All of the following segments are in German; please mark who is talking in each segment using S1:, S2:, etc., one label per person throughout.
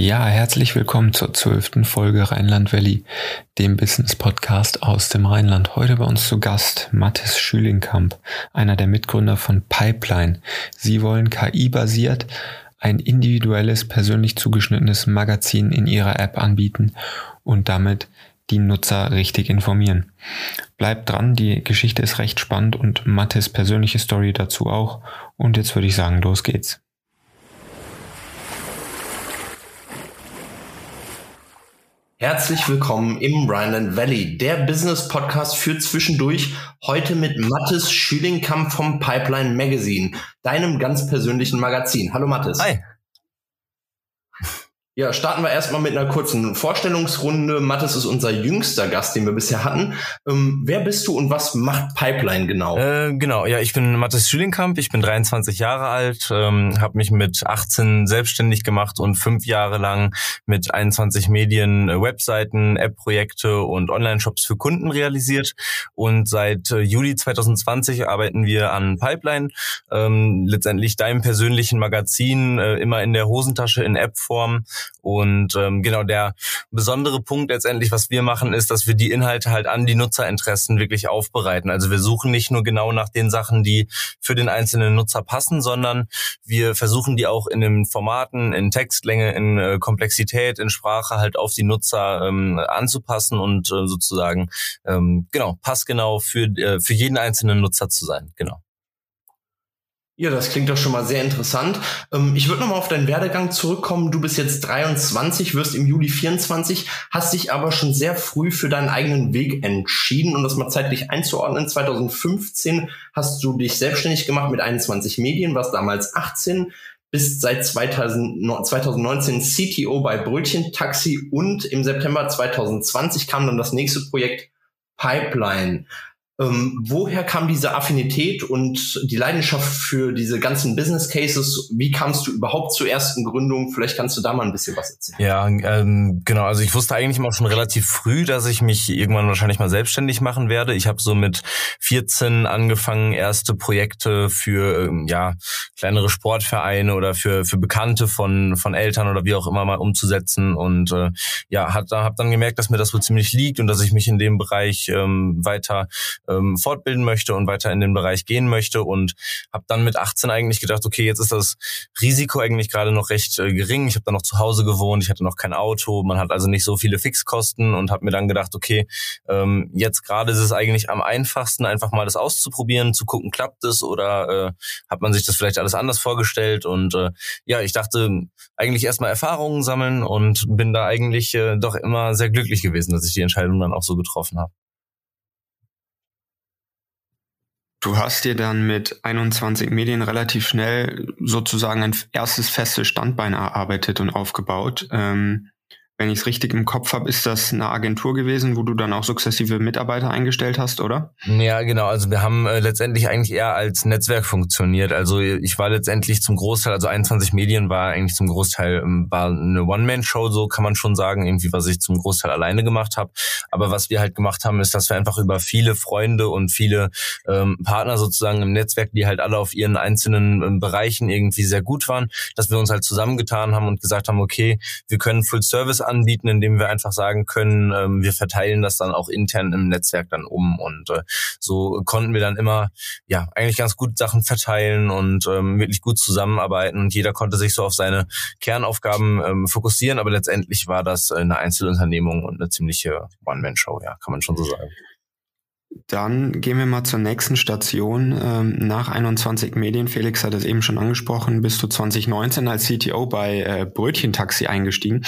S1: Ja, herzlich willkommen zur zwölften Folge Rheinland Valley, dem Business Podcast aus dem Rheinland. Heute bei uns zu Gast Mathis Schülingkamp, einer der Mitgründer von Pipeline. Sie wollen KI-basiert ein individuelles, persönlich zugeschnittenes Magazin in ihrer App anbieten und damit die Nutzer richtig informieren. Bleibt dran, die Geschichte ist recht spannend und Mathis persönliche Story dazu auch. Und jetzt würde ich sagen, los geht's.
S2: Herzlich willkommen im Rhineland Valley, der Business Podcast für zwischendurch. Heute mit Mathis Schülingkamp vom Pipeline Magazine, deinem ganz persönlichen Magazin. Hallo Mathis.
S3: Hi.
S2: Ja, starten wir erstmal mit einer kurzen Vorstellungsrunde. Mathis ist unser jüngster Gast, den wir bisher hatten. Ähm, wer bist du und was macht Pipeline genau?
S3: Äh, genau, ja, ich bin Mathis Schülingkamp, ich bin 23 Jahre alt, ähm, habe mich mit 18 selbstständig gemacht und fünf Jahre lang mit 21 Medien äh, Webseiten, App-Projekte und Online-Shops für Kunden realisiert. Und seit äh, Juli 2020 arbeiten wir an Pipeline, ähm, letztendlich deinem persönlichen Magazin, äh, immer in der Hosentasche in App-Form und ähm, genau der besondere Punkt letztendlich, was wir machen, ist, dass wir die Inhalte halt an die Nutzerinteressen wirklich aufbereiten. Also wir suchen nicht nur genau nach den Sachen, die für den einzelnen Nutzer passen, sondern wir versuchen die auch in den Formaten, in Textlänge, in äh, Komplexität, in Sprache halt auf die Nutzer ähm, anzupassen und äh, sozusagen ähm, genau passgenau für äh, für jeden einzelnen Nutzer zu sein. Genau.
S2: Ja, das klingt doch schon mal sehr interessant. Ähm, ich würde nochmal auf deinen Werdegang zurückkommen. Du bist jetzt 23, wirst im Juli 24, hast dich aber schon sehr früh für deinen eigenen Weg entschieden, um das mal zeitlich einzuordnen. 2015 hast du dich selbstständig gemacht mit 21 Medien, warst damals 18, bist seit 2019 CTO bei Brötchen Taxi und im September 2020 kam dann das nächste Projekt Pipeline. Ähm, woher kam diese Affinität und die Leidenschaft für diese ganzen Business Cases? Wie kamst du überhaupt zur ersten Gründung? Vielleicht kannst du da mal ein bisschen was erzählen.
S3: Ja, ähm, genau. Also ich wusste eigentlich immer schon relativ früh, dass ich mich irgendwann wahrscheinlich mal selbstständig machen werde. Ich habe so mit 14 angefangen, erste Projekte für ähm, ja kleinere Sportvereine oder für für Bekannte von von Eltern oder wie auch immer mal umzusetzen und äh, ja, hat habe dann gemerkt, dass mir das wohl ziemlich liegt und dass ich mich in dem Bereich ähm, weiter ähm, fortbilden möchte und weiter in den Bereich gehen möchte und habe dann mit 18 eigentlich gedacht, okay, jetzt ist das Risiko eigentlich gerade noch recht äh, gering. Ich habe dann noch zu Hause gewohnt, ich hatte noch kein Auto, man hat also nicht so viele Fixkosten und habe mir dann gedacht, okay, ähm, jetzt gerade ist es eigentlich am einfachsten, einfach mal das auszuprobieren, zu gucken, klappt es oder äh, hat man sich das vielleicht alles anders vorgestellt und äh, ja, ich dachte eigentlich erstmal Erfahrungen sammeln und bin da eigentlich äh, doch immer sehr glücklich gewesen, dass ich die Entscheidung dann auch so getroffen habe.
S1: Du hast dir dann mit 21 Medien relativ schnell sozusagen ein erstes festes Standbein erarbeitet und aufgebaut. Ähm, wenn ich es richtig im Kopf habe, ist das eine Agentur gewesen, wo du dann auch sukzessive Mitarbeiter eingestellt hast, oder?
S3: Ja, genau. Also wir haben äh, letztendlich eigentlich eher als Netzwerk funktioniert. Also ich war letztendlich zum Großteil, also 21 Medien war eigentlich zum Großteil ähm, war eine One-Man-Show, so kann man schon sagen, irgendwie was ich zum Großteil alleine gemacht habe. Aber was wir halt gemacht haben, ist, dass wir einfach über viele Freunde und viele ähm, Partner sozusagen im Netzwerk, die halt alle auf ihren einzelnen ähm, Bereichen irgendwie sehr gut waren, dass wir uns halt zusammengetan haben und gesagt haben, okay, wir können Full Service anbieten, indem wir einfach sagen können, ähm, wir verteilen das dann auch intern im Netzwerk dann um. Und äh, so konnten wir dann immer ja eigentlich ganz gut Sachen verteilen und ähm, wirklich gut zusammenarbeiten. Und jeder konnte sich so auf seine Kernaufgaben ähm, fokussieren, aber letztendlich war das eine Einzelunternehmung und eine ziemliche One-Man-Show, ja, kann man schon so sagen.
S1: Dann gehen wir mal zur nächsten Station. Ähm, nach 21 Medien, Felix hat es eben schon angesprochen, bist du 2019 als CTO bei äh, Brötchentaxi eingestiegen.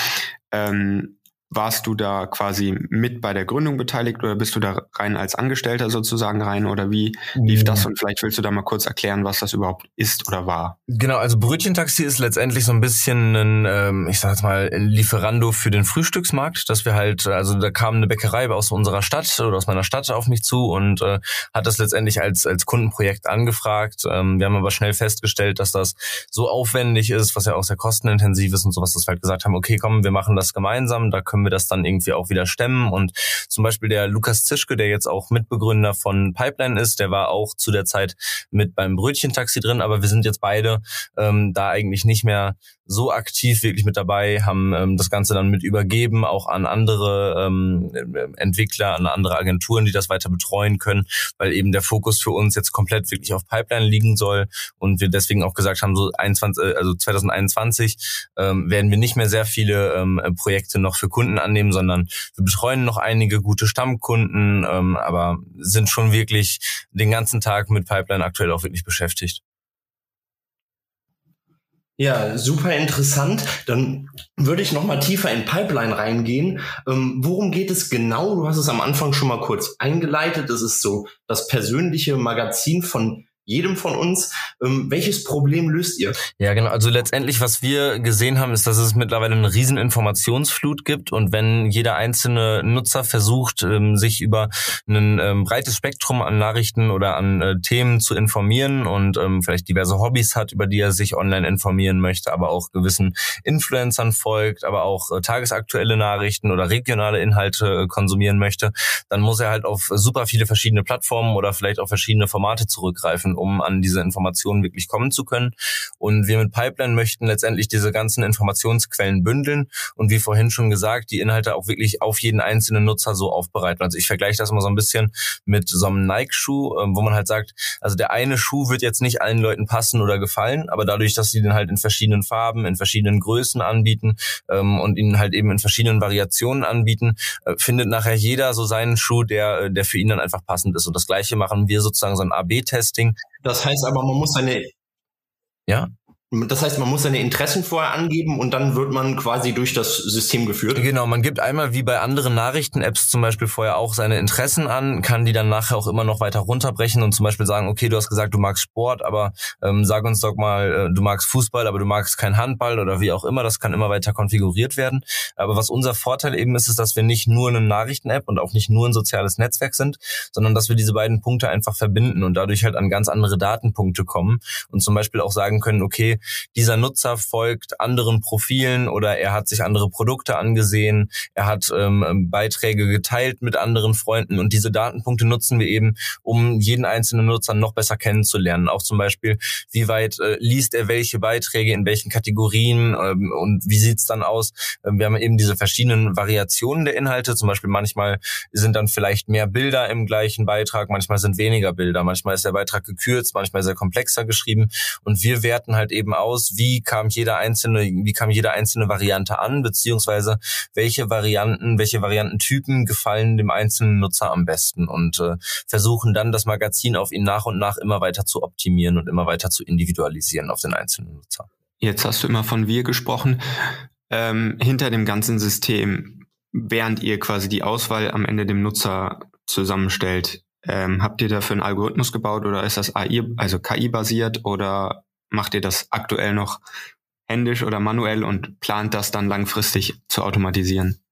S1: Ähm, warst du da quasi mit bei der Gründung beteiligt oder bist du da rein als Angestellter sozusagen rein oder wie lief das? Und vielleicht willst du da mal kurz erklären, was das überhaupt ist oder war.
S3: Genau, also Brötchentaxi ist letztendlich so ein bisschen ein, ähm, ich sag jetzt mal, ein Lieferando für den Frühstücksmarkt, dass wir halt, also da kam eine Bäckerei aus unserer Stadt oder aus meiner Stadt auf mich zu und äh, hat das letztendlich als, als Kundenprojekt angefragt. Ähm, wir haben aber schnell festgestellt, dass das so aufwendig ist, was ja auch sehr kostenintensiv ist und sowas, dass wir halt gesagt haben, okay, komm, wir machen das gemeinsam, da können wir das dann irgendwie auch wieder stemmen. Und zum Beispiel der Lukas Zischke, der jetzt auch Mitbegründer von Pipeline ist, der war auch zu der Zeit mit beim Brötchentaxi drin, aber wir sind jetzt beide ähm, da eigentlich nicht mehr so aktiv wirklich mit dabei, haben ähm, das Ganze dann mit übergeben, auch an andere ähm, Entwickler, an andere Agenturen, die das weiter betreuen können, weil eben der Fokus für uns jetzt komplett wirklich auf Pipeline liegen soll und wir deswegen auch gesagt haben, so 21, äh, also 2021 ähm, werden wir nicht mehr sehr viele ähm, Projekte noch für Kunden annehmen, sondern wir betreuen noch einige gute Stammkunden, ähm, aber sind schon wirklich den ganzen Tag mit Pipeline aktuell auch wirklich beschäftigt.
S2: Ja, super interessant. Dann würde ich noch mal tiefer in Pipeline reingehen. Ähm, worum geht es genau? Du hast es am Anfang schon mal kurz eingeleitet. Das ist so das persönliche Magazin von jedem von uns. Ähm, welches Problem löst ihr?
S3: Ja, genau. Also letztendlich, was wir gesehen haben, ist, dass es mittlerweile eine riesen Informationsflut gibt und wenn jeder einzelne Nutzer versucht, ähm, sich über ein ähm, breites Spektrum an Nachrichten oder an äh, Themen zu informieren und ähm, vielleicht diverse Hobbys hat, über die er sich online informieren möchte, aber auch gewissen Influencern folgt, aber auch äh, tagesaktuelle Nachrichten oder regionale Inhalte äh, konsumieren möchte, dann muss er halt auf super viele verschiedene Plattformen oder vielleicht auf verschiedene Formate zurückgreifen müssen, um an diese Informationen wirklich kommen zu können. Und wir mit Pipeline möchten letztendlich diese ganzen Informationsquellen bündeln und wie vorhin schon gesagt, die Inhalte auch wirklich auf jeden einzelnen Nutzer so aufbereiten. Also ich vergleiche das mal so ein bisschen mit so einem Nike-Schuh, ähm, wo man halt sagt, also der eine Schuh wird jetzt nicht allen Leuten passen oder gefallen, aber dadurch, dass sie den halt in verschiedenen Farben, in verschiedenen Größen anbieten ähm, und ihn halt eben in verschiedenen Variationen anbieten, äh, findet nachher jeder so seinen Schuh, der, der für ihn dann einfach passend ist. Und das gleiche machen wir sozusagen so ein AB-Testing,
S2: das heißt aber, man muss seine,
S3: ja?
S2: Das heißt, man muss seine Interessen vorher angeben und dann wird man quasi durch das System geführt.
S3: Genau, man gibt einmal wie bei anderen Nachrichten-Apps zum Beispiel vorher auch seine Interessen an, kann die dann nachher auch immer noch weiter runterbrechen und zum Beispiel sagen, okay, du hast gesagt, du magst Sport, aber ähm, sag uns doch mal, äh, du magst Fußball, aber du magst kein Handball oder wie auch immer. Das kann immer weiter konfiguriert werden. Aber was unser Vorteil eben ist, ist, dass wir nicht nur eine Nachrichten-App und auch nicht nur ein soziales Netzwerk sind, sondern dass wir diese beiden Punkte einfach verbinden und dadurch halt an ganz andere Datenpunkte kommen und zum Beispiel auch sagen können, okay, dieser Nutzer folgt anderen Profilen oder er hat sich andere Produkte angesehen, er hat ähm, Beiträge geteilt mit anderen Freunden und diese Datenpunkte nutzen wir eben, um jeden einzelnen Nutzer noch besser kennenzulernen. Auch zum Beispiel, wie weit äh, liest er welche Beiträge, in welchen Kategorien ähm, und wie sieht's dann aus. Ähm, wir haben eben diese verschiedenen Variationen der Inhalte. Zum Beispiel manchmal sind dann vielleicht mehr Bilder im gleichen Beitrag, manchmal sind weniger Bilder, manchmal ist der Beitrag gekürzt, manchmal sehr komplexer geschrieben und wir werten halt eben aus, wie kam jeder einzelne, wie kam jede einzelne Variante an, beziehungsweise welche Varianten, welche Variantentypen gefallen dem einzelnen Nutzer am besten und äh, versuchen dann das Magazin auf ihn nach und nach immer weiter zu optimieren und immer weiter zu individualisieren auf den einzelnen Nutzer.
S1: Jetzt hast du immer von wir gesprochen. Ähm, hinter dem ganzen System, während ihr quasi die Auswahl am Ende dem Nutzer zusammenstellt, ähm, habt ihr dafür einen Algorithmus gebaut oder ist das AI, also KI-basiert oder macht ihr das aktuell noch händisch oder manuell und plant das dann langfristig zu automatisieren?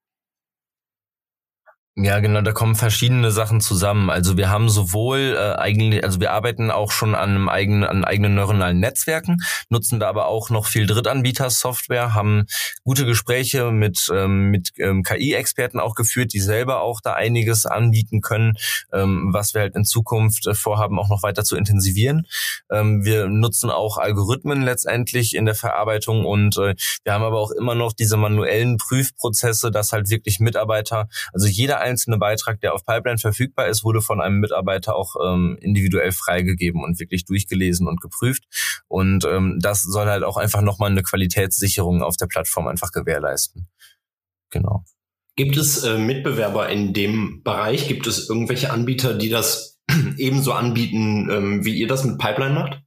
S3: Ja, genau, da kommen verschiedene Sachen zusammen. Also wir haben sowohl äh, eigentlich, also wir arbeiten auch schon an einem eigenen, an eigenen neuronalen Netzwerken, nutzen da aber auch noch viel Drittanbieter-Software, haben gute Gespräche mit ähm, mit ähm, KI-Experten auch geführt, die selber auch da einiges anbieten können, ähm, was wir halt in Zukunft äh, vorhaben, auch noch weiter zu intensivieren. Ähm, wir nutzen auch Algorithmen letztendlich in der Verarbeitung und äh, wir haben aber auch immer noch diese manuellen Prüfprozesse, dass halt wirklich Mitarbeiter, also jeder einzelne Beitrag, der auf Pipeline verfügbar ist, wurde von einem Mitarbeiter auch ähm, individuell freigegeben und wirklich durchgelesen und geprüft. Und ähm, das soll halt auch einfach nochmal eine Qualitätssicherung auf der Plattform einfach gewährleisten. Genau.
S2: Gibt es äh, Mitbewerber in dem Bereich? Gibt es irgendwelche Anbieter, die das ebenso anbieten, ähm, wie ihr das mit Pipeline macht?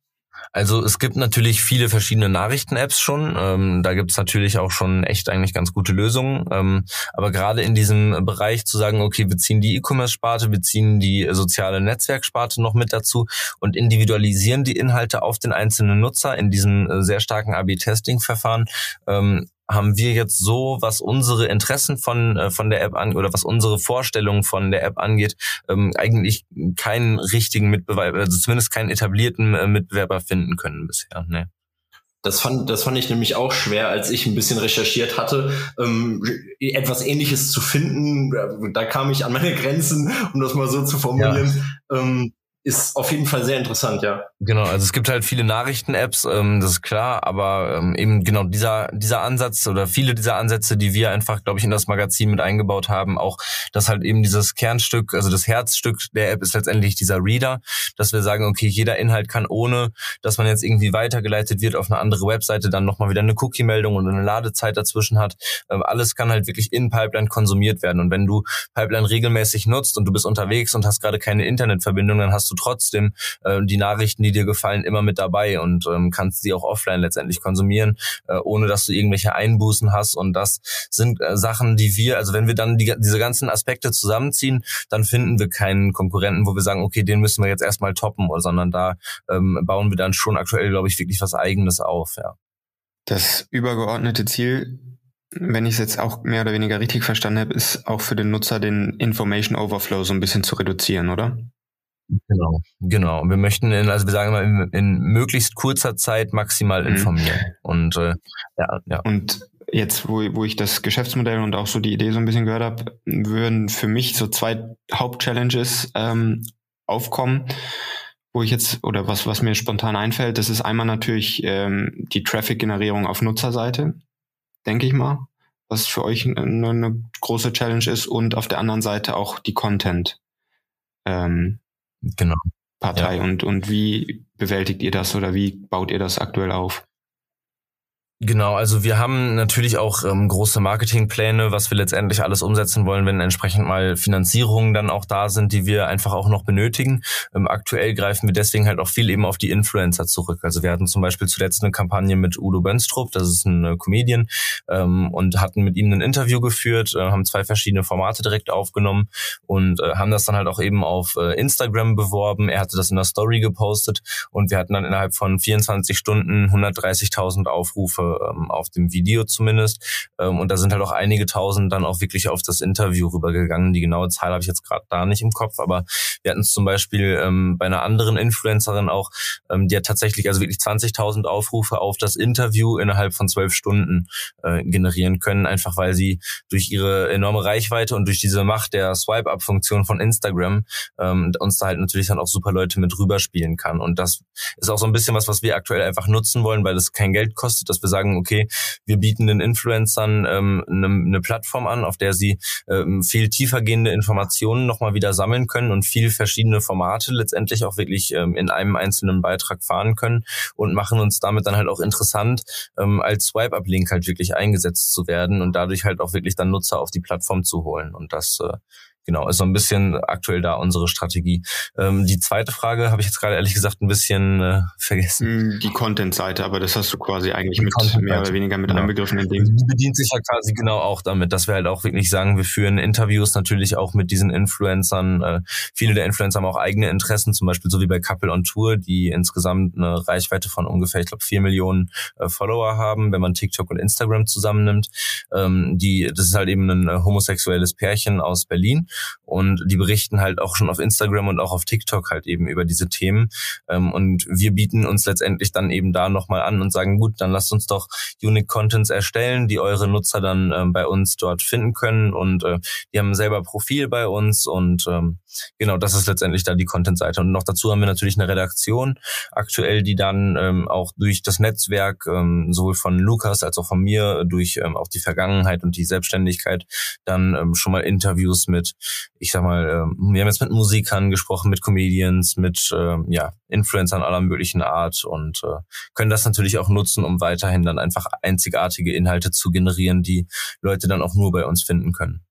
S3: Also es gibt natürlich viele verschiedene Nachrichten-Apps schon. Ähm, da gibt es natürlich auch schon echt eigentlich ganz gute Lösungen. Ähm, aber gerade in diesem Bereich zu sagen, okay, wir ziehen die E-Commerce-Sparte, wir ziehen die soziale Netzwerksparte noch mit dazu und individualisieren die Inhalte auf den einzelnen Nutzer in diesem äh, sehr starken AB-Testing-Verfahren, ähm, haben wir jetzt so, was unsere Interessen von, äh, von der App an oder was unsere Vorstellungen von der App angeht, ähm, eigentlich keinen richtigen Mitbewerber, also zumindest keinen etablierten äh, Mitbewerber finden können bisher. Ne.
S2: Das fand, das fand ich nämlich auch schwer, als ich ein bisschen recherchiert hatte, ähm, etwas Ähnliches zu finden. Da kam ich an meine Grenzen, um das mal so zu formulieren. Ja. Ähm, ist auf jeden Fall sehr interessant, ja.
S3: Genau, also es gibt halt viele Nachrichten-Apps, ähm, das ist klar, aber ähm, eben genau dieser dieser Ansatz oder viele dieser Ansätze, die wir einfach, glaube ich, in das Magazin mit eingebaut haben, auch dass halt eben dieses Kernstück, also das Herzstück der App ist letztendlich dieser Reader, dass wir sagen, okay, jeder Inhalt kann ohne, dass man jetzt irgendwie weitergeleitet wird auf eine andere Webseite, dann nochmal wieder eine Cookie-Meldung und eine Ladezeit dazwischen hat. Ähm, alles kann halt wirklich in Pipeline konsumiert werden und wenn du Pipeline regelmäßig nutzt und du bist unterwegs und hast gerade keine Internetverbindung, dann hast du du trotzdem äh, die Nachrichten, die dir gefallen, immer mit dabei und ähm, kannst sie auch offline letztendlich konsumieren, äh, ohne dass du irgendwelche Einbußen hast. Und das sind äh, Sachen, die wir, also wenn wir dann die, diese ganzen Aspekte zusammenziehen, dann finden wir keinen Konkurrenten, wo wir sagen, okay, den müssen wir jetzt erstmal toppen, sondern da ähm, bauen wir dann schon aktuell, glaube ich, wirklich was Eigenes auf. Ja.
S1: Das übergeordnete Ziel wenn ich es jetzt auch mehr oder weniger richtig verstanden habe, ist auch für den Nutzer den Information Overflow so ein bisschen zu reduzieren, oder?
S3: Genau, genau. Und wir möchten, in, also wir sagen mal, in, in möglichst kurzer Zeit maximal mhm. informieren. Mhm. Und äh, ja, ja.
S1: Und jetzt, wo, wo ich das Geschäftsmodell und auch so die Idee so ein bisschen gehört habe, würden für mich so zwei Hauptchallenges ähm, aufkommen, wo ich jetzt, oder was, was mir spontan einfällt, das ist einmal natürlich ähm, die Traffic-Generierung auf Nutzerseite, denke ich mal, was für euch eine, eine große Challenge ist und auf der anderen Seite auch die Content. Ähm,
S3: genau.
S1: Partei ja. und, und wie bewältigt ihr das oder wie baut ihr das aktuell auf?
S3: Genau, also wir haben natürlich auch ähm, große Marketingpläne, was wir letztendlich alles umsetzen wollen, wenn entsprechend mal Finanzierungen dann auch da sind, die wir einfach auch noch benötigen. Ähm, aktuell greifen wir deswegen halt auch viel eben auf die Influencer zurück. Also wir hatten zum Beispiel zuletzt eine Kampagne mit Udo Bönstrup, das ist ein äh, Comedian, ähm, und hatten mit ihm ein Interview geführt, äh, haben zwei verschiedene Formate direkt aufgenommen und äh, haben das dann halt auch eben auf äh, Instagram beworben. Er hatte das in der Story gepostet und wir hatten dann innerhalb von 24 Stunden 130.000 Aufrufe ähm, auf dem Video zumindest. Ähm, und da sind halt auch einige tausend dann auch wirklich auf das Interview rübergegangen. Die genaue Zahl habe ich jetzt gerade da nicht im Kopf, aber wir hatten es zum Beispiel ähm, bei einer anderen Influencerin auch, ähm, die hat tatsächlich also wirklich 20.000 Aufrufe auf das Interview innerhalb von zwölf Stunden äh, generieren können, einfach weil sie durch ihre enorme Reichweite und durch diese Macht der Swipe-Up-Funktion von Instagram ähm, uns da halt natürlich dann auch super Leute mit rüberspielen kann. Und das ist auch so ein bisschen was, was wir aktuell einfach nutzen wollen, weil es kein Geld kostet, dass wir sagen, sagen, okay, wir bieten den Influencern ähm, eine, eine Plattform an, auf der sie ähm, viel tiefergehende Informationen nochmal wieder sammeln können und viel verschiedene Formate letztendlich auch wirklich ähm, in einem einzelnen Beitrag fahren können und machen uns damit dann halt auch interessant, ähm, als Swipe-Up-Link halt wirklich eingesetzt zu werden und dadurch halt auch wirklich dann Nutzer auf die Plattform zu holen. Und das äh, genau, ist so ein bisschen aktuell da unsere Strategie. Ähm, die zweite Frage habe ich jetzt gerade ehrlich gesagt ein bisschen äh, vergessen.
S1: Mm, die Content-Seite, aber das hast du quasi eigentlich mit mehr oder weniger mit genau. einbegriffen
S3: in dem. Die bedient sich ja quasi genau auch damit, dass wir halt auch wirklich sagen, wir führen Interviews natürlich auch mit diesen Influencern. Äh, viele der Influencer haben auch eigene Interessen, zum Beispiel so wie bei Couple on Tour, die insgesamt eine Reichweite von ungefähr, ich glaube, vier Millionen äh, Follower haben, wenn man TikTok und Instagram zusammennimmt. Ähm, die, das ist halt eben ein äh, homosexuelles Pärchen aus Berlin und die berichten halt auch schon auf Instagram und auch auf TikTok halt eben über diese Themen. Ähm, und wir bieten uns letztendlich dann eben da nochmal an und sagen, gut, dann lasst uns doch Unique Contents erstellen, die eure Nutzer dann ähm, bei uns dort finden können. Und äh, die haben selber Profil bei uns und ähm, genau, das ist letztendlich da die Content-Seite. Und noch dazu haben wir natürlich eine Redaktion aktuell, die dann ähm, auch durch das Netzwerk ähm, sowohl von Lukas als auch von mir durch ähm, auch die Vergangenheit und die Selbstständigkeit dann ähm, schon mal Interviews mit, ich sag mal, ähm, wir haben jetzt mit Musikern gesprochen, mit Comedians, mit ähm, ja, Influencern aller möglichen Art und äh, können das natürlich auch nutzen, um weiterhin dann einfach einzigartige Inhalte zu generieren, die Leute dann auch nur bei uns finden können.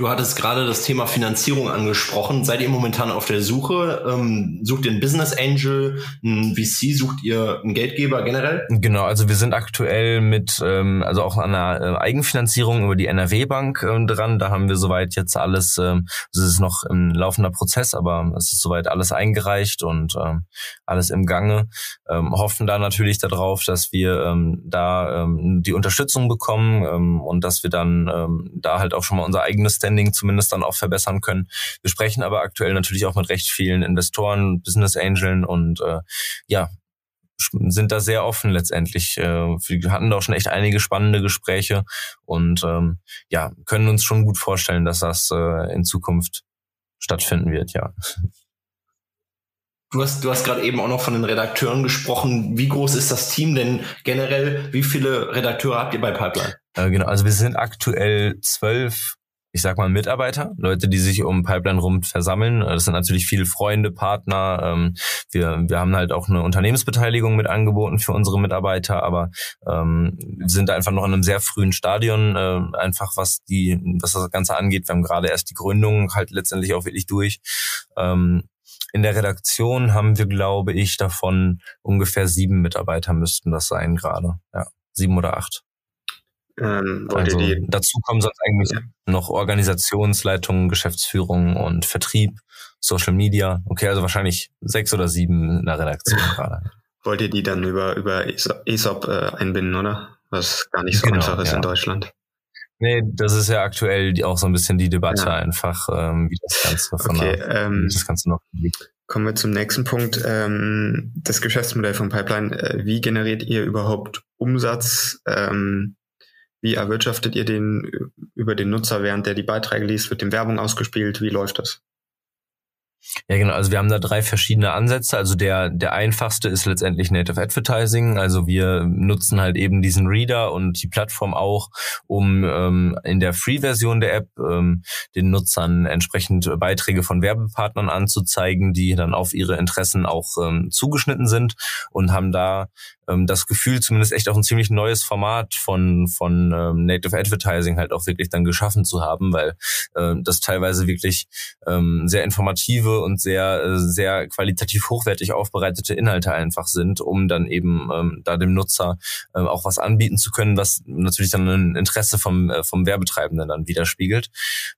S2: Du hattest gerade das Thema Finanzierung angesprochen. Seid ihr momentan auf der Suche? Ähm, sucht ihr einen Business Angel, einen VC? Sucht ihr einen Geldgeber generell?
S3: Genau, also wir sind aktuell mit, ähm, also auch an einer äh, Eigenfinanzierung über die NRW Bank ähm, dran. Da haben wir soweit jetzt alles, ähm, es ist noch ein laufender Prozess, aber es ist soweit alles eingereicht und ähm, alles im Gange. Ähm, hoffen da natürlich darauf, dass wir ähm, da ähm, die Unterstützung bekommen ähm, und dass wir dann ähm, da halt auch schon mal unser eigenes Standing zumindest dann auch verbessern können. Wir sprechen aber aktuell natürlich auch mit recht vielen Investoren, Business Angeln und äh, ja, sind da sehr offen letztendlich. Äh, wir hatten da auch schon echt einige spannende Gespräche und ähm, ja, können uns schon gut vorstellen, dass das äh, in Zukunft stattfinden wird, ja.
S2: Du hast, du hast gerade eben auch noch von den Redakteuren gesprochen. Wie groß ist das Team denn generell? Wie viele Redakteure habt ihr bei Pipeline?
S3: Äh, genau, also wir sind aktuell zwölf ich sag mal, Mitarbeiter, Leute, die sich um Pipeline rum versammeln. Das sind natürlich viele Freunde, Partner. Ähm, wir, wir haben halt auch eine Unternehmensbeteiligung mit angeboten für unsere Mitarbeiter, aber ähm, sind einfach noch in einem sehr frühen Stadion, äh, einfach was die, was das Ganze angeht. Wir haben gerade erst die Gründung halt letztendlich auch wirklich durch. Ähm, in der Redaktion haben wir, glaube ich, davon ungefähr sieben Mitarbeiter müssten das sein gerade. Ja, sieben oder acht. Ähm, also dazu kommen sonst eigentlich ja. noch Organisationsleitung, Geschäftsführung und Vertrieb, Social Media. Okay, also wahrscheinlich sechs oder sieben in der Redaktion gerade.
S1: Wollt ihr die dann über, über ESOP äh, einbinden, oder? Was gar nicht so genau, einfach ist ja. in Deutschland.
S3: Nee, das ist ja aktuell die, auch so ein bisschen die Debatte ja. einfach, ähm, wie das Ganze von okay, der, ähm, das Ganze noch liegt.
S1: Kommen wir zum nächsten Punkt. Ähm, das Geschäftsmodell von Pipeline. Äh, wie generiert ihr überhaupt Umsatz? Ähm, wie erwirtschaftet ihr den über den Nutzer, während der die Beiträge liest? Wird dem Werbung ausgespielt? Wie läuft das?
S3: Ja, genau. Also wir haben da drei verschiedene Ansätze. Also der, der einfachste ist letztendlich Native Advertising. Also wir nutzen halt eben diesen Reader und die Plattform auch, um ähm, in der Free-Version der App ähm, den Nutzern entsprechend Beiträge von Werbepartnern anzuzeigen, die dann auf ihre Interessen auch ähm, zugeschnitten sind und haben da ähm, das Gefühl, zumindest echt auch ein ziemlich neues Format von, von ähm, Native Advertising halt auch wirklich dann geschaffen zu haben, weil äh, das teilweise wirklich ähm, sehr informative und sehr, äh, sehr qualitativ hochwertig aufbereitete Inhalte einfach sind, um dann eben ähm, da dem Nutzer äh, auch was anbieten zu können, was natürlich dann ein Interesse vom, äh, vom Werbetreibenden dann widerspiegelt.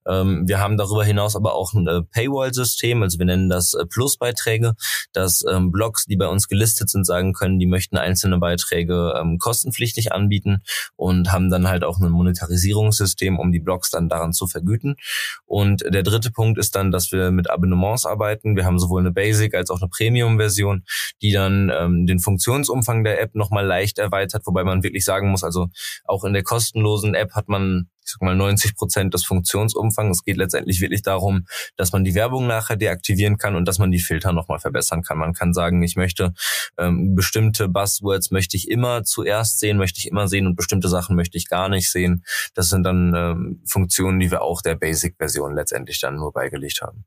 S3: Ähm, wir haben darüber hinaus aber auch ein äh, Paywall-System, also wir nennen das äh, Plusbeiträge, dass ähm, Blogs, die bei uns gelistet sind, sagen können, die möchten einzelne einzelne Beiträge ähm, kostenpflichtig anbieten und haben dann halt auch ein Monetarisierungssystem, um die Blogs dann daran zu vergüten. Und der dritte Punkt ist dann, dass wir mit Abonnements arbeiten. Wir haben sowohl eine Basic als auch eine Premium-Version, die dann ähm, den Funktionsumfang der App nochmal leicht erweitert, wobei man wirklich sagen muss, also auch in der kostenlosen App hat man ich sag mal 90 Prozent des Funktionsumfangs. Es geht letztendlich wirklich darum, dass man die Werbung nachher deaktivieren kann und dass man die Filter nochmal verbessern kann. Man kann sagen, ich möchte ähm, bestimmte Buzzwords möchte ich immer zuerst sehen, möchte ich immer sehen und bestimmte Sachen möchte ich gar nicht sehen. Das sind dann ähm, Funktionen, die wir auch der Basic-Version letztendlich dann nur beigelegt haben.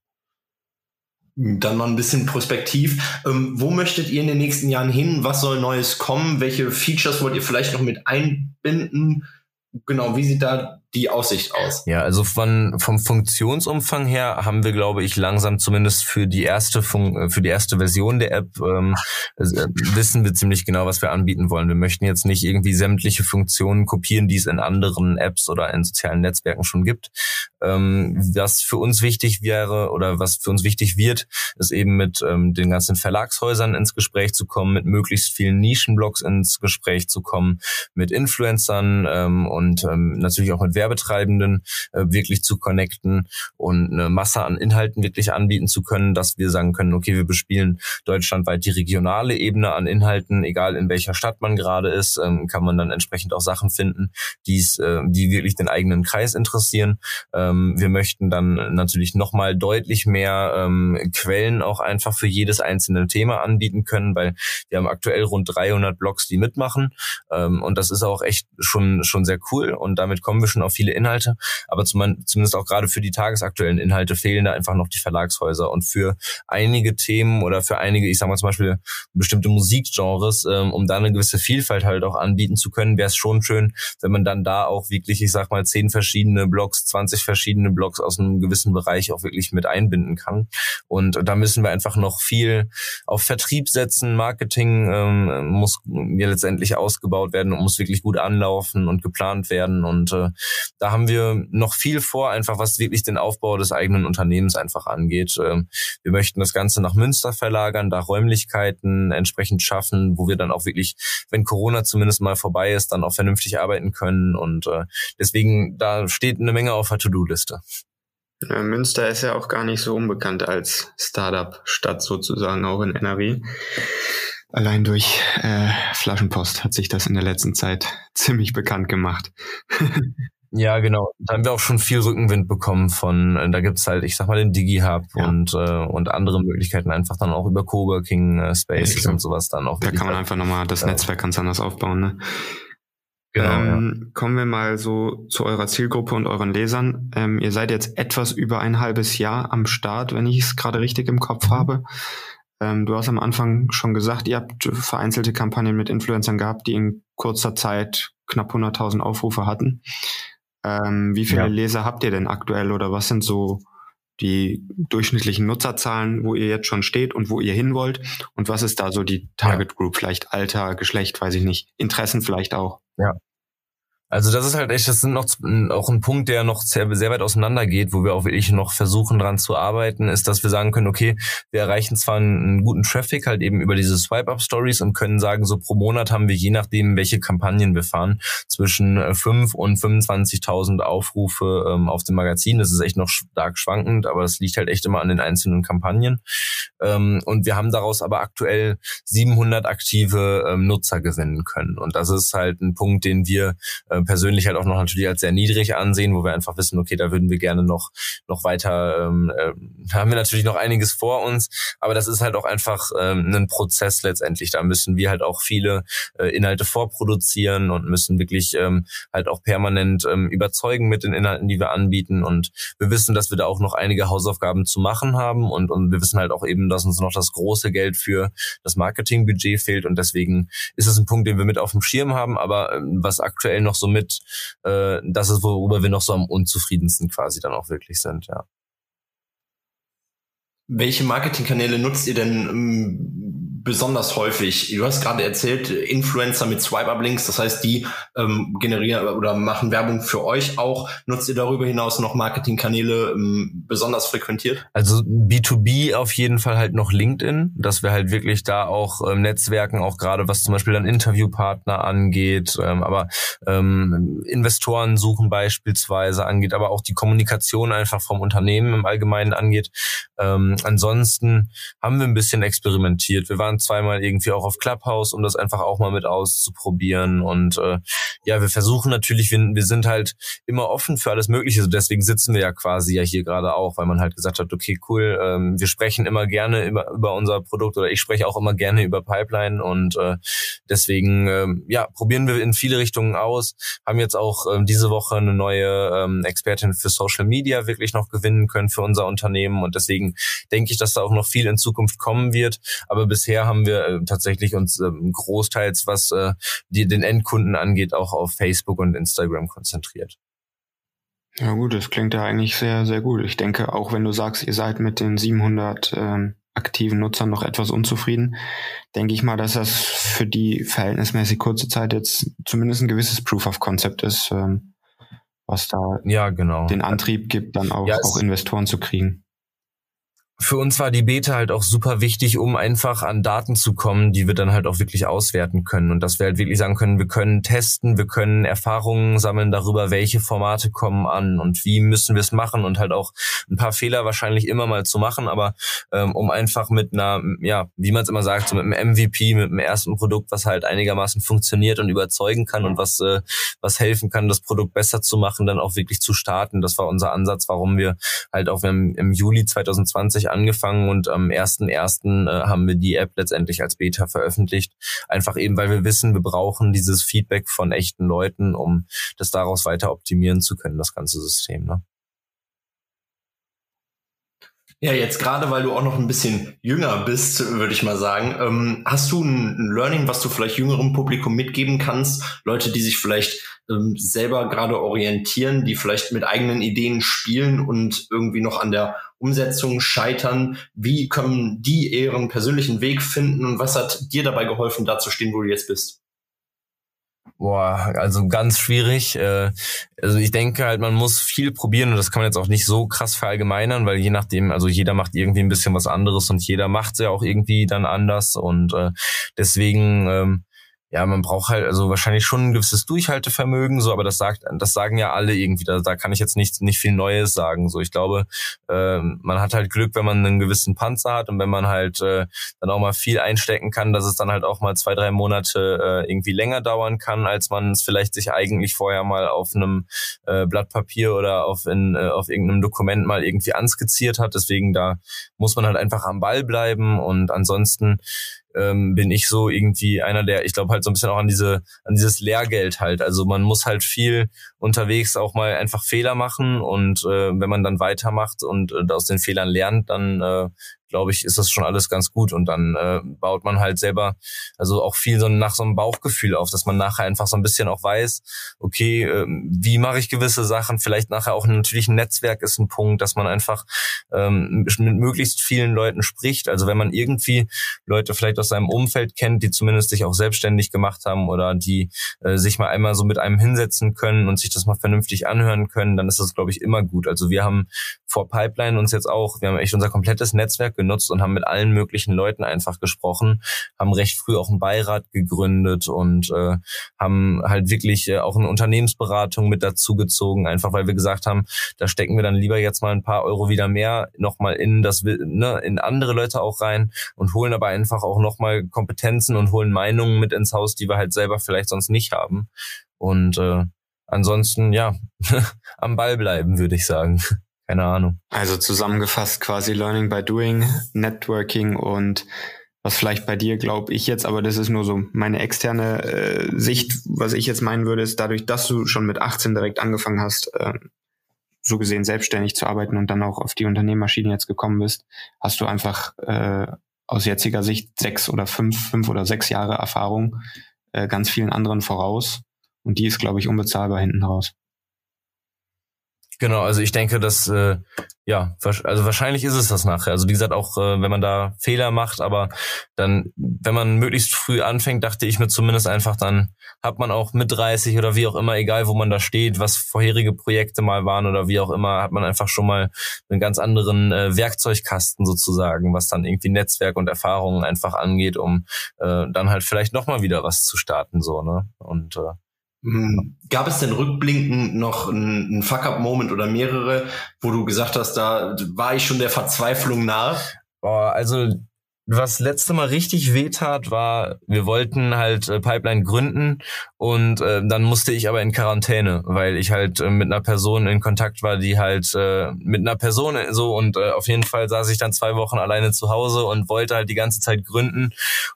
S2: Dann mal ein bisschen prospektiv. Ähm, wo möchtet ihr in den nächsten Jahren hin? Was soll Neues kommen? Welche Features wollt ihr vielleicht noch mit einbinden? Genau, wie sieht da die Aussicht aus?
S3: Ja, also von, vom Funktionsumfang her haben wir, glaube ich, langsam zumindest für die erste Fun äh, für die erste Version der App ähm, äh, wissen wir ziemlich genau, was wir anbieten wollen. Wir möchten jetzt nicht irgendwie sämtliche Funktionen kopieren, die es in anderen Apps oder in sozialen Netzwerken schon gibt. Ähm, was für uns wichtig wäre oder was für uns wichtig wird, ist eben mit ähm, den ganzen Verlagshäusern ins Gespräch zu kommen, mit möglichst vielen Nischenblogs ins Gespräch zu kommen, mit Influencern ähm, und ähm, natürlich auch mit Werbung Werbetreibenden äh, wirklich zu connecten und eine Masse an Inhalten wirklich anbieten zu können, dass wir sagen können, okay, wir bespielen deutschlandweit die regionale Ebene an Inhalten, egal in welcher Stadt man gerade ist, ähm, kann man dann entsprechend auch Sachen finden, die's, äh, die wirklich den eigenen Kreis interessieren. Ähm, wir möchten dann natürlich nochmal deutlich mehr ähm, Quellen auch einfach für jedes einzelne Thema anbieten können, weil wir haben aktuell rund 300 Blogs, die mitmachen. Ähm, und das ist auch echt schon schon sehr cool. Und damit kommen wir schon auch viele Inhalte, aber zumindest auch gerade für die tagesaktuellen Inhalte fehlen da einfach noch die Verlagshäuser. Und für einige Themen oder für einige, ich sag mal zum Beispiel bestimmte Musikgenres, ähm, um da eine gewisse Vielfalt halt auch anbieten zu können, wäre es schon schön, wenn man dann da auch wirklich, ich sag mal, zehn verschiedene Blogs, 20 verschiedene Blogs aus einem gewissen Bereich auch wirklich mit einbinden kann. Und da müssen wir einfach noch viel auf Vertrieb setzen. Marketing ähm, muss ja letztendlich ausgebaut werden und muss wirklich gut anlaufen und geplant werden. Und äh, da haben wir noch viel vor, einfach was wirklich den Aufbau des eigenen Unternehmens einfach angeht. Ähm, wir möchten das Ganze nach Münster verlagern, da Räumlichkeiten entsprechend schaffen, wo wir dann auch wirklich, wenn Corona zumindest mal vorbei ist, dann auch vernünftig arbeiten können. Und äh, deswegen, da steht eine Menge auf der To-Do-Liste.
S1: Münster ist ja auch gar nicht so unbekannt als Startup-Stadt sozusagen, auch in NRW. Allein durch äh, Flaschenpost hat sich das in der letzten Zeit ziemlich bekannt gemacht.
S3: Ja, genau. Da haben wir auch schon viel Rückenwind bekommen von, äh, da gibt's halt, ich sag mal, den Digi-Hub ja. und, äh, und andere Möglichkeiten, einfach dann auch über Coworking äh, Spaces ja, und sowas dann auch.
S1: Da kann man einfach nochmal das Netzwerk ganz anders aufbauen, ne? Genau, ähm, ja. Kommen wir mal so zu eurer Zielgruppe und euren Lesern. Ähm, ihr seid jetzt etwas über ein halbes Jahr am Start, wenn ich es gerade richtig im Kopf mhm. habe. Ähm, du hast am Anfang schon gesagt, ihr habt vereinzelte Kampagnen mit Influencern gehabt, die in kurzer Zeit knapp 100.000 Aufrufe hatten. Ähm, wie viele ja. Leser habt ihr denn aktuell oder was sind so die durchschnittlichen Nutzerzahlen, wo ihr jetzt schon steht und wo ihr hin wollt? Und was ist da so die Target Group? Vielleicht Alter, Geschlecht, weiß ich nicht. Interessen vielleicht auch.
S3: Ja. Also das ist halt echt, das sind noch auch ein Punkt, der noch sehr, sehr weit auseinander geht, wo wir auch wirklich noch versuchen dran zu arbeiten, ist, dass wir sagen können, okay, wir erreichen zwar einen, guten Traffic halt eben über diese Swipe-Up-Stories und können sagen, so pro Monat haben wir je nachdem, welche Kampagnen wir fahren, zwischen 5 äh, und 25.000 Aufrufe ähm, auf dem Magazin. Das ist echt noch stark schwankend, aber das liegt halt echt immer an den einzelnen Kampagnen. Ähm, und wir haben daraus aber aktuell 700 aktive ähm, Nutzer gewinnen können. Und das ist halt ein Punkt, den wir äh, persönlich halt auch noch natürlich als sehr niedrig ansehen, wo wir einfach wissen, okay, da würden wir gerne noch noch weiter, ähm, äh, haben wir natürlich noch einiges vor uns, aber das ist halt auch einfach ähm, ein Prozess letztendlich. Da müssen wir halt auch viele äh, Inhalte vorproduzieren und müssen wirklich ähm, halt auch permanent ähm, überzeugen mit den Inhalten, die wir anbieten. Und wir wissen, dass wir da auch noch einige Hausaufgaben zu machen haben und, und wir wissen halt auch eben, dass uns noch das große Geld für das Marketingbudget fehlt und deswegen ist es ein Punkt, den wir mit auf dem Schirm haben, aber ähm, was aktuell noch so mit, äh, das ist, worüber wir noch so am unzufriedensten quasi dann auch wirklich sind, ja.
S2: Welche Marketingkanäle nutzt ihr denn ähm, besonders häufig. Du hast gerade erzählt, Influencer mit Swipe-Up-Links, das heißt, die ähm, generieren oder machen Werbung für euch auch. Nutzt ihr darüber hinaus noch Marketingkanäle ähm, besonders frequentiert?
S3: Also B2B auf jeden Fall halt noch LinkedIn, dass wir halt wirklich da auch ähm, Netzwerken, auch gerade was zum Beispiel dann Interviewpartner angeht, ähm, aber ähm, Investoren suchen beispielsweise angeht, aber auch die Kommunikation einfach vom Unternehmen im Allgemeinen angeht. Ähm, ansonsten haben wir ein bisschen experimentiert. Wir waren waren zweimal irgendwie auch auf Clubhouse, um das einfach auch mal mit auszuprobieren. Und äh, ja, wir versuchen natürlich, wir, wir sind halt immer offen für alles Mögliche. So deswegen sitzen wir ja quasi ja hier gerade auch, weil man halt gesagt hat, okay, cool, ähm, wir sprechen immer gerne über, über unser Produkt oder ich spreche auch immer gerne über Pipeline und äh, deswegen ähm, ja, probieren wir in viele Richtungen aus. Haben jetzt auch ähm, diese Woche eine neue ähm, Expertin für Social Media wirklich noch gewinnen können für unser Unternehmen und deswegen denke ich, dass da auch noch viel in Zukunft kommen wird. Aber bisher haben wir äh, tatsächlich uns äh, großteils, was äh, die, den Endkunden angeht, auch auf Facebook und Instagram konzentriert.
S1: Ja gut, das klingt ja eigentlich sehr, sehr gut. Ich denke, auch wenn du sagst, ihr seid mit den 700 ähm, aktiven Nutzern noch etwas unzufrieden, denke ich mal, dass das für die verhältnismäßig kurze Zeit jetzt zumindest ein gewisses Proof of Concept ist, ähm, was da
S3: ja, genau.
S1: den Antrieb gibt, dann auch, ja, auch Investoren zu kriegen
S3: für uns war die Beta halt auch super wichtig, um einfach an Daten zu kommen, die wir dann halt auch wirklich auswerten können. Und dass wir halt wirklich sagen können, wir können testen, wir können Erfahrungen sammeln darüber, welche Formate kommen an und wie müssen wir es machen und halt auch ein paar Fehler wahrscheinlich immer mal zu machen, aber ähm, um einfach mit einer, ja, wie man es immer sagt, so mit einem MVP, mit einem ersten Produkt, was halt einigermaßen funktioniert und überzeugen kann und was, äh, was helfen kann, das Produkt besser zu machen, dann auch wirklich zu starten. Das war unser Ansatz, warum wir halt auch im, im Juli 2020 2020 angefangen und am 1.1. Äh, haben wir die App letztendlich als Beta veröffentlicht. Einfach eben, weil wir wissen, wir brauchen dieses Feedback von echten Leuten, um das daraus weiter optimieren zu können, das ganze System. Ne?
S2: Ja, jetzt gerade, weil du auch noch ein bisschen jünger bist, würde ich mal sagen. Ähm, hast du ein Learning, was du vielleicht jüngerem Publikum mitgeben kannst? Leute, die sich vielleicht ähm, selber gerade orientieren, die vielleicht mit eigenen Ideen spielen und irgendwie noch an der Umsetzung scheitern. Wie können die ihren persönlichen Weg finden und was hat dir dabei geholfen, da zu stehen, wo du jetzt bist?
S3: Boah, also ganz schwierig. Äh, also ich denke halt, man muss viel probieren und das kann man jetzt auch nicht so krass verallgemeinern, weil je nachdem, also jeder macht irgendwie ein bisschen was anderes und jeder macht es ja auch irgendwie dann anders und äh, deswegen ähm, ja, man braucht halt also wahrscheinlich schon ein gewisses Durchhaltevermögen, so, aber das sagt, das sagen ja alle irgendwie. Da, da kann ich jetzt nicht nicht viel Neues sagen. So, ich glaube, äh, man hat halt Glück, wenn man einen gewissen Panzer hat und wenn man halt äh, dann auch mal viel einstecken kann, dass es dann halt auch mal zwei drei Monate äh, irgendwie länger dauern kann, als man es vielleicht sich eigentlich vorher mal auf einem äh, Blatt Papier oder auf in äh, auf irgendeinem Dokument mal irgendwie anskizziert hat. Deswegen da muss man halt einfach am Ball bleiben und ansonsten ähm, bin ich so irgendwie einer der, ich glaube halt so ein bisschen auch an diese, an dieses Lehrgeld halt. Also man muss halt viel unterwegs auch mal einfach Fehler machen und äh, wenn man dann weitermacht und äh, aus den Fehlern lernt, dann äh, glaube ich, ist das schon alles ganz gut. Und dann äh, baut man halt selber, also auch viel so nach so einem Bauchgefühl auf, dass man nachher einfach so ein bisschen auch weiß, okay, äh, wie mache ich gewisse Sachen? Vielleicht nachher auch natürlich ein Netzwerk ist ein Punkt, dass man einfach ähm, mit möglichst vielen Leuten spricht. Also wenn man irgendwie Leute vielleicht aus seinem Umfeld kennt, die zumindest sich auch selbstständig gemacht haben oder die äh, sich mal einmal so mit einem hinsetzen können und sich das mal vernünftig anhören können, dann ist das, glaube ich, immer gut. Also wir haben vor Pipeline uns jetzt auch, wir haben echt unser komplettes Netzwerk genutzt und haben mit allen möglichen Leuten einfach gesprochen, haben recht früh auch einen Beirat gegründet und äh, haben halt wirklich äh, auch eine Unternehmensberatung mit dazu gezogen, einfach weil wir gesagt haben, da stecken wir dann lieber jetzt mal ein paar Euro wieder mehr nochmal in das ne, in andere Leute auch rein und holen aber einfach auch nochmal Kompetenzen und holen Meinungen mit ins Haus, die wir halt selber vielleicht sonst nicht haben. Und äh, ansonsten, ja, am Ball bleiben, würde ich sagen keine Ahnung.
S1: Also zusammengefasst quasi Learning by Doing, Networking und was vielleicht bei dir glaube ich jetzt, aber das ist nur so meine externe äh, Sicht, was ich jetzt meinen würde, ist dadurch, dass du schon mit 18 direkt angefangen hast, äh, so gesehen selbstständig zu arbeiten und dann auch auf die Unternehmerschiene jetzt gekommen bist, hast du einfach äh, aus jetziger Sicht sechs oder fünf, fünf oder sechs Jahre Erfahrung äh, ganz vielen anderen voraus und die ist, glaube ich, unbezahlbar hinten raus.
S3: Genau, also ich denke, dass äh, ja, also wahrscheinlich ist es das nachher. Also wie gesagt, auch äh, wenn man da Fehler macht, aber dann, wenn man möglichst früh anfängt, dachte ich mir zumindest einfach, dann hat man auch mit 30 oder wie auch immer, egal wo man da steht, was vorherige Projekte mal waren oder wie auch immer, hat man einfach schon mal einen ganz anderen äh, Werkzeugkasten sozusagen, was dann irgendwie Netzwerk und Erfahrungen einfach angeht, um äh, dann halt vielleicht nochmal wieder was zu starten, so, ne? Und äh,
S2: gab es denn rückblickend noch einen Fuck-up-Moment oder mehrere, wo du gesagt hast, da war ich schon der Verzweiflung nahe?
S3: Boah, also was letzte Mal richtig wehtat, war, wir wollten halt äh, Pipeline gründen und äh, dann musste ich aber in Quarantäne, weil ich halt äh, mit einer Person in Kontakt war, die halt äh, mit einer Person so und äh, auf jeden Fall saß ich dann zwei Wochen alleine zu Hause und wollte halt die ganze Zeit gründen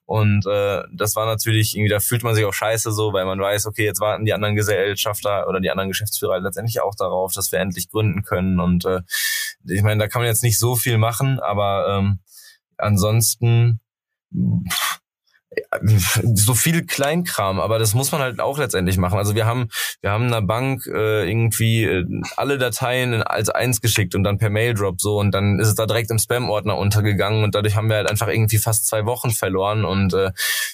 S3: und äh, das war natürlich irgendwie, da fühlt man sich auch scheiße so, weil man weiß, okay, jetzt warten die anderen Gesellschafter oder die anderen Geschäftsführer halt letztendlich auch darauf, dass wir endlich gründen können und äh, ich meine, da kann man jetzt nicht so viel machen, aber ähm, ansonsten so viel Kleinkram, aber das muss man halt auch letztendlich machen. Also wir haben wir haben einer Bank äh, irgendwie äh, alle Dateien als eins geschickt und dann per Maildrop so und dann ist es da direkt im Spam-Ordner untergegangen und dadurch haben wir halt einfach irgendwie fast zwei Wochen verloren und äh,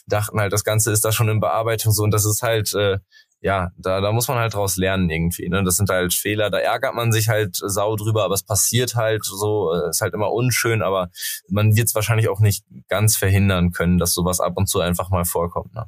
S3: dachten halt, das Ganze ist da schon in Bearbeitung so und das ist halt äh, ja, da, da muss man halt draus lernen irgendwie. Ne? Das sind halt Fehler, da ärgert man sich halt sau drüber, aber es passiert halt so, äh, ist halt immer unschön, aber man wird es wahrscheinlich auch nicht ganz verhindern können, dass sowas ab und zu einfach mal vorkommt. Ne?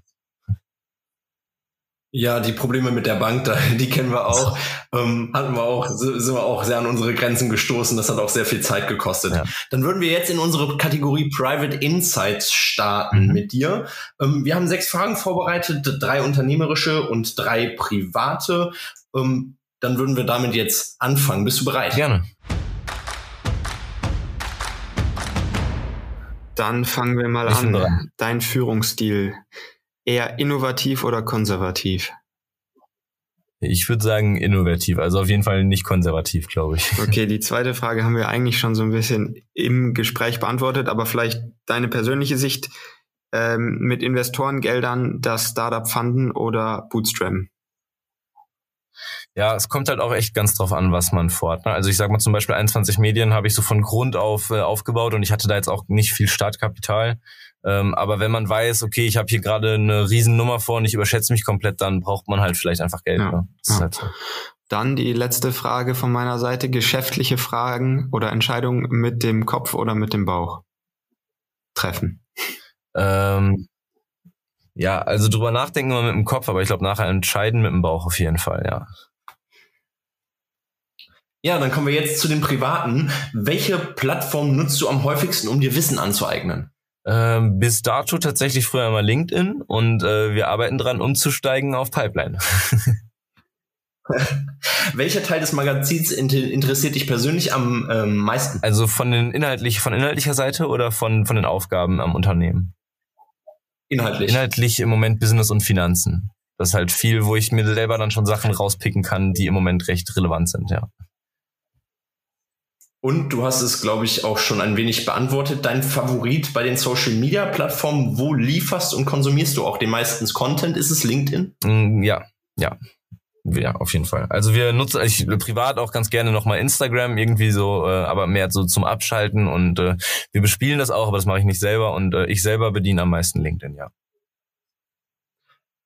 S2: Ja, die Probleme mit der Bank, die kennen wir auch. Ähm, hatten wir auch, sind wir auch sehr an unsere Grenzen gestoßen. Das hat auch sehr viel Zeit gekostet. Ja. Dann würden wir jetzt in unsere Kategorie Private Insights starten mhm. mit dir. Ähm, wir haben sechs Fragen vorbereitet, drei unternehmerische und drei private. Ähm, dann würden wir damit jetzt anfangen. Bist du bereit?
S3: Gerne.
S1: Dann fangen wir mal
S3: Ich
S1: an. Dein Führungsstil eher innovativ oder konservativ?
S3: Ich würde sagen innovativ, also auf jeden Fall nicht konservativ, glaube ich.
S1: Okay, die zweite Frage haben wir eigentlich schon so ein bisschen im Gespräch beantwortet, aber vielleicht deine persönliche Sicht ähm, mit Investorengeldern das Startup funden oder bootstrappen?
S3: Ja, es kommt halt auch echt ganz drauf an, was man vorhat. Ne? Also ich sag mal zum Beispiel 21 Medien habe ich so von Grund auf äh, aufgebaut und ich hatte da jetzt auch nicht viel Startkapital. Ähm, aber wenn man weiß, okay, ich habe hier gerade eine Riesennummer vor und ich überschätze mich komplett, dann braucht man halt vielleicht einfach Geld.
S1: Ja,
S3: Ne? Das ist
S1: ja.
S3: halt so.
S1: Dann die letzte Frage von meiner Seite, geschäftliche Fragen oder Entscheidungen mit dem Kopf oder mit dem Bauch treffen.
S3: Ähm, ja, also drüber nachdenken wir mit dem Kopf, aber ich glaube nachher entscheiden mit dem Bauch auf jeden Fall, ja.
S2: Ja, dann kommen wir jetzt zu den privaten. Welche Plattform nutzt du am häufigsten, um dir Wissen anzueignen?
S3: Ähm, bis dato tatsächlich früher mal LinkedIn und äh, wir arbeiten dran, umzusteigen auf Pipeline.
S2: Welcher Teil des Magazins inter interessiert dich persönlich am ähm, meisten?
S3: Also von den inhaltlich, von inhaltlicher Seite oder von, von den Aufgaben am Unternehmen?
S2: Inhaltlich.
S3: Inhaltlich im Moment Business und Finanzen. Das ist halt viel, wo ich mir selber dann schon Sachen rauspicken kann, die im Moment recht relevant sind, ja.
S2: Und du hast es, glaube ich, auch schon ein wenig beantwortet. Dein Favorit bei den Social Media Plattformen, wo lieferst und konsumierst du auch den meistens Content? Ist es LinkedIn?
S3: Mm, Ja, ja. Ja, auf jeden Fall. Also wir nutzen, ich privat auch ganz gerne nochmal Instagram, irgendwie so, äh, aber mehr so zum Abschalten und äh, wir bespielen das auch, aber das mache ich nicht selber und äh, ich selber bediene am meisten LinkedIn, ja.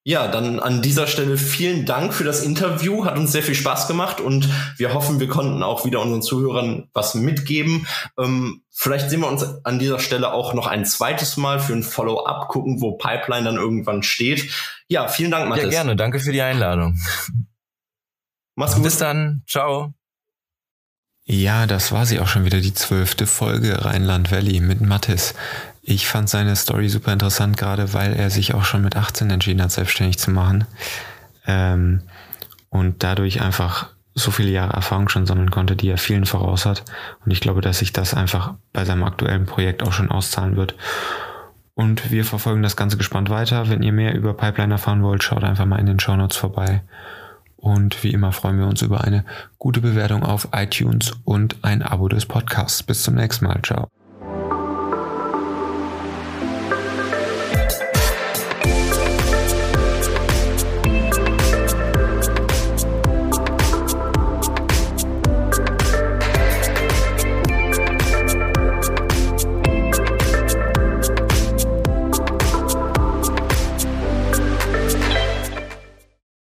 S2: Ja, dann an dieser Stelle vielen Dank für das Interview. Hat uns sehr viel Spaß gemacht und wir hoffen, wir konnten auch wieder unseren Zuhörern was mitgeben. Ähm, vielleicht sehen wir uns an dieser Stelle auch noch ein zweites Mal für ein Follow-up gucken, wo Pipeline dann irgendwann steht. Ja, vielen Dank, Mathis.
S3: Ja, gerne. Danke für die Einladung.
S2: Mach's gut.
S3: Bis dann. Ciao.
S1: Ja, das war sie auch schon wieder, die zwölfte Folge Rheinland Valley mit Mathis. Ich fand seine Story super interessant, gerade weil er sich auch schon mit 18 entschieden hat, selbstständig zu machen. Ähm, und dadurch einfach so viele Jahre Erfahrung schon sammeln konnte, die er vielen voraus hat. Und ich glaube, dass sich das einfach bei seinem aktuellen Projekt auch schon auszahlen wird. Und wir verfolgen das Ganze gespannt weiter. Wenn ihr mehr über Pipeline erfahren wollt, schaut einfach mal in den Show Notes vorbei. Und wie immer freuen wir uns über eine gute Bewertung auf iTunes und ein Abo des Podcasts. Bis zum nächsten Mal. Ciao.